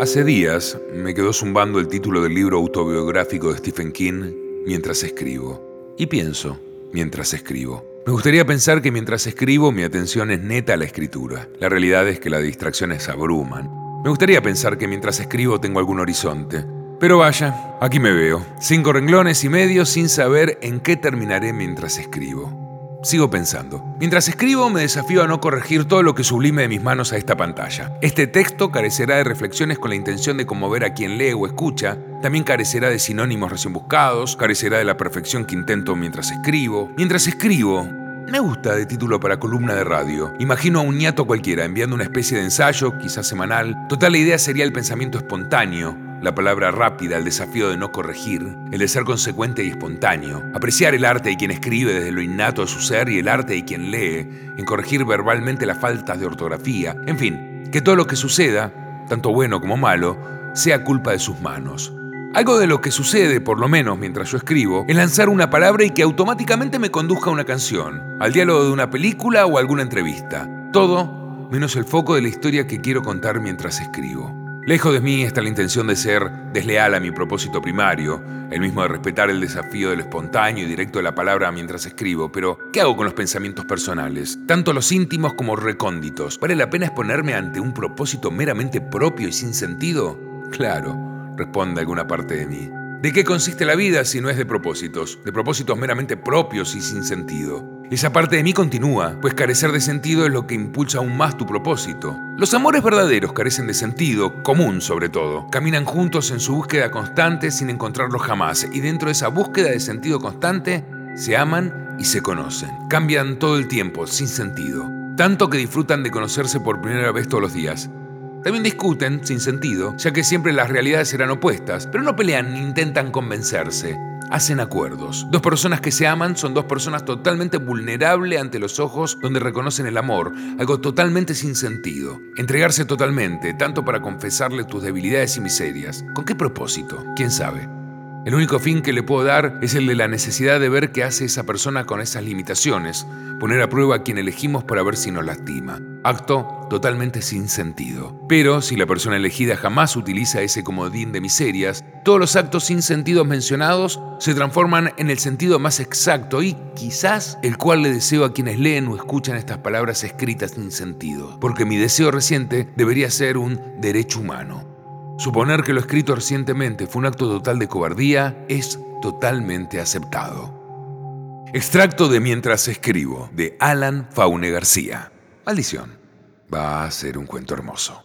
Hace días me quedó zumbando el título del libro autobiográfico de Stephen King mientras escribo. Y pienso mientras escribo. Me gustaría pensar que mientras escribo mi atención es neta a la escritura. La realidad es que las distracciones abruman. Me gustaría pensar que mientras escribo tengo algún horizonte. Pero vaya, aquí me veo, cinco renglones y medio sin saber en qué terminaré mientras escribo. Sigo pensando. Mientras escribo me desafío a no corregir todo lo que sublime de mis manos a esta pantalla. Este texto carecerá de reflexiones con la intención de conmover a quien lee o escucha, también carecerá de sinónimos recién buscados, carecerá de la perfección que intento mientras escribo. Mientras escribo, me gusta de título para columna de radio. Imagino a un ñato cualquiera enviando una especie de ensayo, quizás semanal. Total, la idea sería el pensamiento espontáneo, la palabra rápida, el desafío de no corregir, el de ser consecuente y espontáneo, apreciar el arte de quien escribe desde lo innato de su ser y el arte de quien lee, en corregir verbalmente las faltas de ortografía, en fin, que todo lo que suceda, tanto bueno como malo, sea culpa de sus manos. Algo de lo que sucede, por lo menos mientras yo escribo, es lanzar una palabra y que automáticamente me conduzca a una canción, al diálogo de una película o alguna entrevista. Todo menos el foco de la historia que quiero contar mientras escribo. Lejos de mí está la intención de ser desleal a mi propósito primario, el mismo de respetar el desafío del espontáneo y directo de la palabra mientras escribo, pero ¿qué hago con los pensamientos personales? Tanto los íntimos como recónditos. ¿Vale la pena exponerme ante un propósito meramente propio y sin sentido? Claro, responde alguna parte de mí. ¿De qué consiste la vida si no es de propósitos? De propósitos meramente propios y sin sentido. Esa parte de mí continúa, pues carecer de sentido es lo que impulsa aún más tu propósito. Los amores verdaderos carecen de sentido, común sobre todo. Caminan juntos en su búsqueda constante sin encontrarlo jamás, y dentro de esa búsqueda de sentido constante, se aman y se conocen. Cambian todo el tiempo, sin sentido. Tanto que disfrutan de conocerse por primera vez todos los días. También discuten, sin sentido, ya que siempre las realidades serán opuestas, pero no pelean ni intentan convencerse. Hacen acuerdos. Dos personas que se aman son dos personas totalmente vulnerables ante los ojos donde reconocen el amor, algo totalmente sin sentido. Entregarse totalmente, tanto para confesarle tus debilidades y miserias. ¿Con qué propósito? ¿Quién sabe? El único fin que le puedo dar es el de la necesidad de ver qué hace esa persona con esas limitaciones, poner a prueba a quien elegimos para ver si nos lastima. Acto totalmente sin sentido. Pero si la persona elegida jamás utiliza ese comodín de miserias, todos los actos sin sentido mencionados se transforman en el sentido más exacto y quizás el cual le deseo a quienes leen o escuchan estas palabras escritas sin sentido. Porque mi deseo reciente debería ser un derecho humano. Suponer que lo escrito recientemente fue un acto total de cobardía es totalmente aceptado. Extracto de Mientras escribo, de Alan Faune García. Maldición. Va a ser un cuento hermoso.